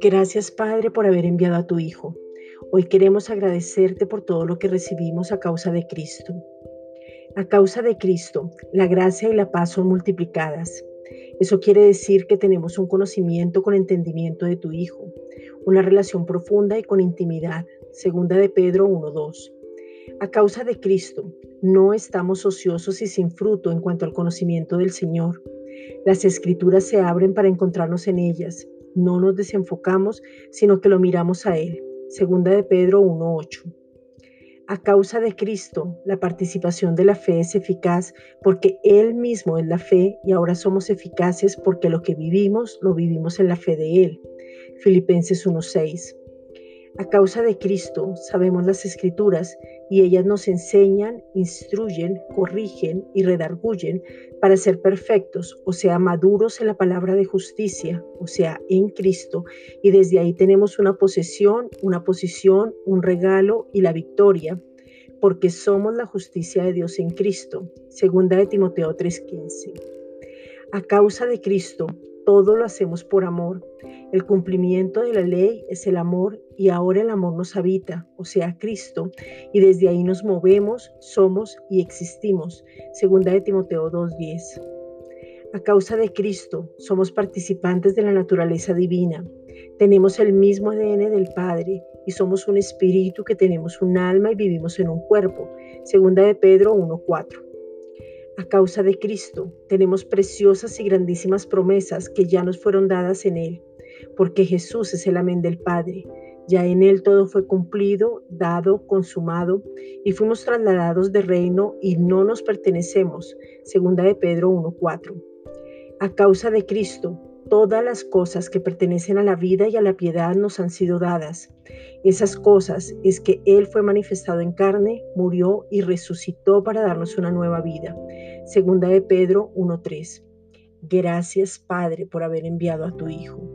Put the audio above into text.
Gracias Padre por haber enviado a tu Hijo. Hoy queremos agradecerte por todo lo que recibimos a causa de Cristo. A causa de Cristo, la gracia y la paz son multiplicadas. Eso quiere decir que tenemos un conocimiento con entendimiento de tu Hijo, una relación profunda y con intimidad. Segunda de Pedro 1.2. A causa de Cristo, no estamos ociosos y sin fruto en cuanto al conocimiento del Señor. Las escrituras se abren para encontrarnos en ellas no nos desenfocamos, sino que lo miramos a Él. Segunda de Pedro 1.8. A causa de Cristo, la participación de la fe es eficaz porque Él mismo es la fe y ahora somos eficaces porque lo que vivimos lo vivimos en la fe de Él. Filipenses 1.6. A causa de Cristo sabemos las escrituras y ellas nos enseñan, instruyen, corrigen y redarguyen para ser perfectos, o sea, maduros en la palabra de justicia, o sea, en Cristo. Y desde ahí tenemos una posesión, una posición, un regalo y la victoria, porque somos la justicia de Dios en Cristo. Segunda de Timoteo 3:15. A causa de Cristo todo lo hacemos por amor. El cumplimiento de la ley es el amor y ahora el amor nos habita, o sea, Cristo, y desde ahí nos movemos, somos y existimos. Segunda de Timoteo 2:10. A causa de Cristo somos participantes de la naturaleza divina. Tenemos el mismo ADN del Padre y somos un espíritu que tenemos un alma y vivimos en un cuerpo. Segunda de Pedro 1:4. A causa de Cristo tenemos preciosas y grandísimas promesas que ya nos fueron dadas en Él, porque Jesús es el amén del Padre. Ya en Él todo fue cumplido, dado, consumado, y fuimos trasladados de reino y no nos pertenecemos. Segunda de Pedro 1.4. A causa de Cristo Todas las cosas que pertenecen a la vida y a la piedad nos han sido dadas. Esas cosas es que Él fue manifestado en carne, murió y resucitó para darnos una nueva vida. Segunda de Pedro 1.3. Gracias Padre por haber enviado a tu Hijo.